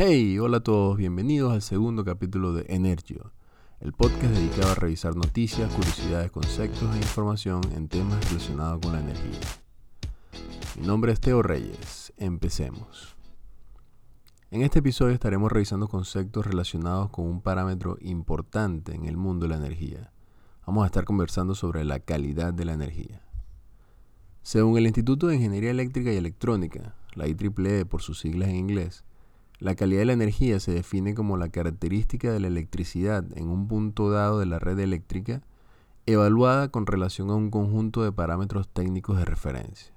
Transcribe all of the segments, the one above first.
Hey, hola a todos, bienvenidos al segundo capítulo de Energio, el podcast dedicado a revisar noticias, curiosidades, conceptos e información en temas relacionados con la energía. Mi nombre es Teo Reyes, empecemos. En este episodio estaremos revisando conceptos relacionados con un parámetro importante en el mundo de la energía. Vamos a estar conversando sobre la calidad de la energía. Según el Instituto de Ingeniería Eléctrica y Electrónica, la IEEE por sus siglas en inglés, la calidad de la energía se define como la característica de la electricidad en un punto dado de la red eléctrica evaluada con relación a un conjunto de parámetros técnicos de referencia.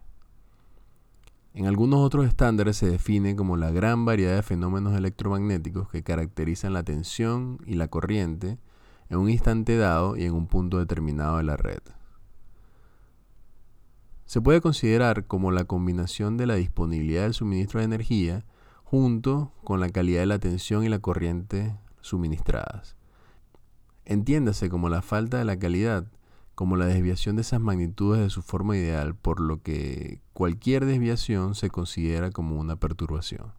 En algunos otros estándares se define como la gran variedad de fenómenos electromagnéticos que caracterizan la tensión y la corriente en un instante dado y en un punto determinado de la red. Se puede considerar como la combinación de la disponibilidad del suministro de energía junto con la calidad de la tensión y la corriente suministradas. Entiéndase como la falta de la calidad, como la desviación de esas magnitudes de su forma ideal, por lo que cualquier desviación se considera como una perturbación.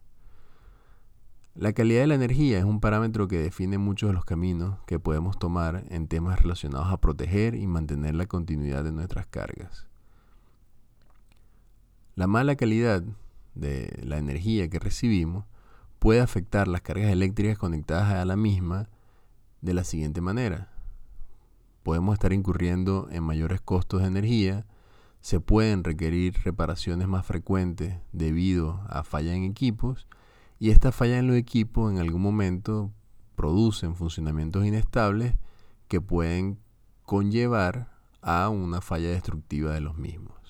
La calidad de la energía es un parámetro que define muchos de los caminos que podemos tomar en temas relacionados a proteger y mantener la continuidad de nuestras cargas. La mala calidad de la energía que recibimos puede afectar las cargas eléctricas conectadas a la misma de la siguiente manera. Podemos estar incurriendo en mayores costos de energía, se pueden requerir reparaciones más frecuentes debido a fallas en equipos y estas fallas en los equipos en algún momento producen funcionamientos inestables que pueden conllevar a una falla destructiva de los mismos.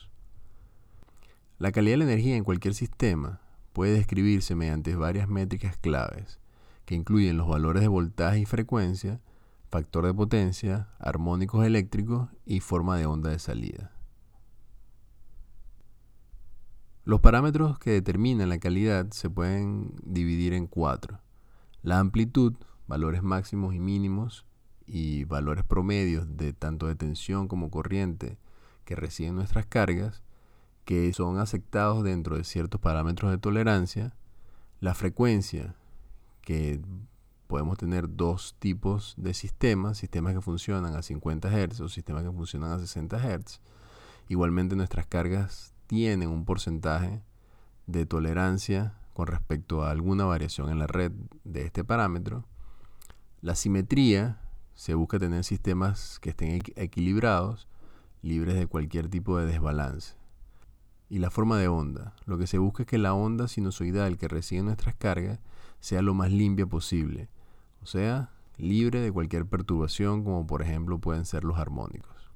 La calidad de la energía en cualquier sistema puede describirse mediante varias métricas claves, que incluyen los valores de voltaje y frecuencia, factor de potencia, armónicos eléctricos y forma de onda de salida. Los parámetros que determinan la calidad se pueden dividir en cuatro. La amplitud, valores máximos y mínimos, y valores promedios de tanto de tensión como corriente que reciben nuestras cargas, que son aceptados dentro de ciertos parámetros de tolerancia, la frecuencia, que podemos tener dos tipos de sistemas, sistemas que funcionan a 50 Hz o sistemas que funcionan a 60 Hz. Igualmente nuestras cargas tienen un porcentaje de tolerancia con respecto a alguna variación en la red de este parámetro. La simetría se busca tener sistemas que estén equilibrados, libres de cualquier tipo de desbalance y la forma de onda. Lo que se busca es que la onda sinusoidal que recibe nuestras cargas sea lo más limpia posible, o sea, libre de cualquier perturbación como por ejemplo pueden ser los armónicos.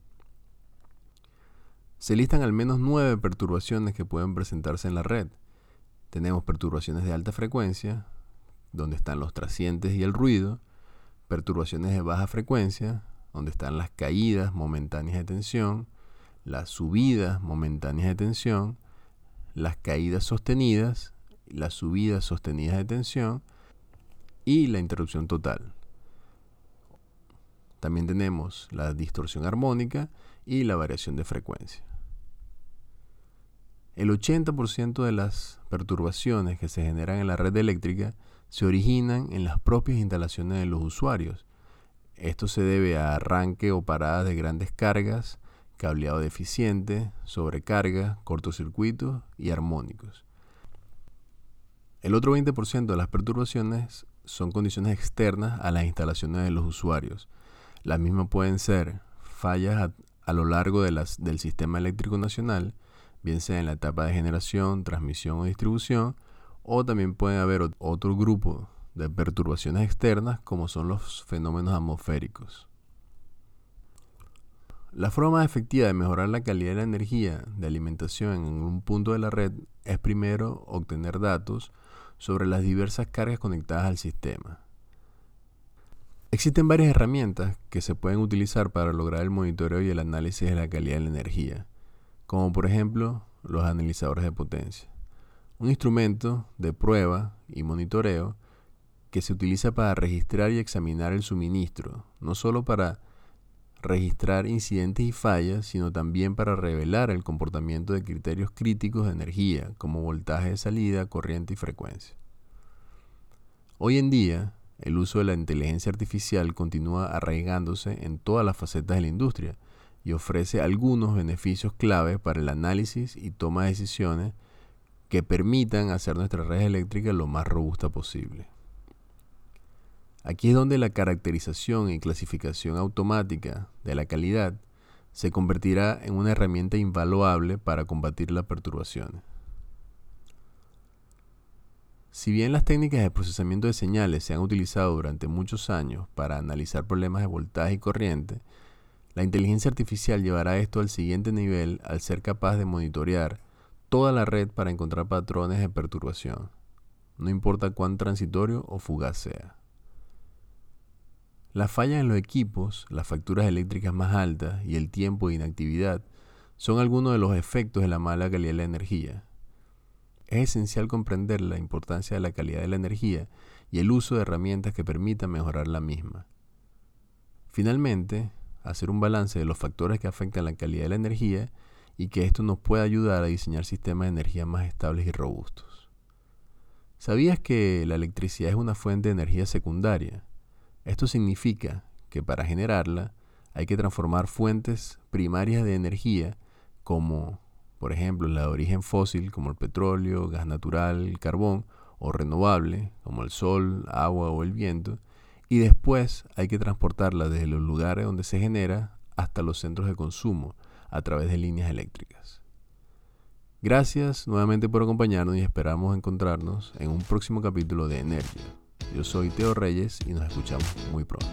Se listan al menos nueve perturbaciones que pueden presentarse en la red. Tenemos perturbaciones de alta frecuencia, donde están los trascientes y el ruido, perturbaciones de baja frecuencia, donde están las caídas momentáneas de tensión, las subidas momentáneas de tensión, las caídas sostenidas, las subidas sostenidas de tensión y la interrupción total. También tenemos la distorsión armónica y la variación de frecuencia. El 80% de las perturbaciones que se generan en la red eléctrica se originan en las propias instalaciones de los usuarios. Esto se debe a arranque o paradas de grandes cargas, cableado deficiente, sobrecarga, cortocircuitos y armónicos. El otro 20% de las perturbaciones son condiciones externas a las instalaciones de los usuarios. Las mismas pueden ser fallas a, lo largo del sistema eléctrico nacional, bien sea en la etapa de generación, transmisión o distribución, o también puede haber otro grupo de perturbaciones externas como son los fenómenos atmosféricos. La forma más efectiva de mejorar la calidad de la energía de alimentación en un punto de la red es primero obtener datos sobre las diversas cargas conectadas al sistema. Existen varias herramientas que se pueden utilizar para lograr el monitoreo y el análisis de la calidad de la energía, como por ejemplo los analizadores de potencia. Un instrumento de prueba y monitoreo que se utiliza para registrar y examinar el suministro, no solo para registrar incidentes y fallas, sino también para revelar el comportamiento de criterios críticos de energía, como voltaje de salida, corriente y frecuencia. Hoy en día, el uso de la inteligencia artificial continúa arraigándose en todas las facetas de la industria y ofrece algunos beneficios clave para el análisis y toma de decisiones que permitan hacer nuestra red eléctrica lo más robusta posible. Aquí es donde la caracterización y clasificación automática de la calidad se convertirá en una herramienta invaluable para combatir las perturbaciones. Si bien las técnicas de procesamiento de señales se han utilizado durante muchos años para analizar problemas de voltaje y corriente, la inteligencia artificial llevará esto al siguiente nivel al ser capaz de monitorear toda la red para encontrar patrones de perturbación, no importa cuán transitorio o fugaz sea. Las fallas en los equipos, las facturas eléctricas más altas y el tiempo de inactividad son algunos de los efectos de la mala calidad de la energía. Es esencial comprender la importancia de la calidad de la energía y el uso de herramientas que permitan mejorar la misma. Finalmente, hacer un balance de los factores que afectan la calidad de la energía y que esto nos pueda ayudar a diseñar sistemas de energía más estables y robustos. ¿Sabías que la electricidad es una fuente de energía secundaria? Esto significa que para generarla hay que transformar fuentes primarias de energía como, por ejemplo, la de origen fósil como el petróleo, gas natural, carbón, o renovable como el sol, agua o el viento, y después hay que transportarla desde los lugares donde se genera hasta los centros de consumo a través de líneas eléctricas. Gracias nuevamente por acompañarnos y esperamos encontrarnos en un próximo capítulo de Energía. Yo soy Teo Reyes y nos escuchamos muy pronto.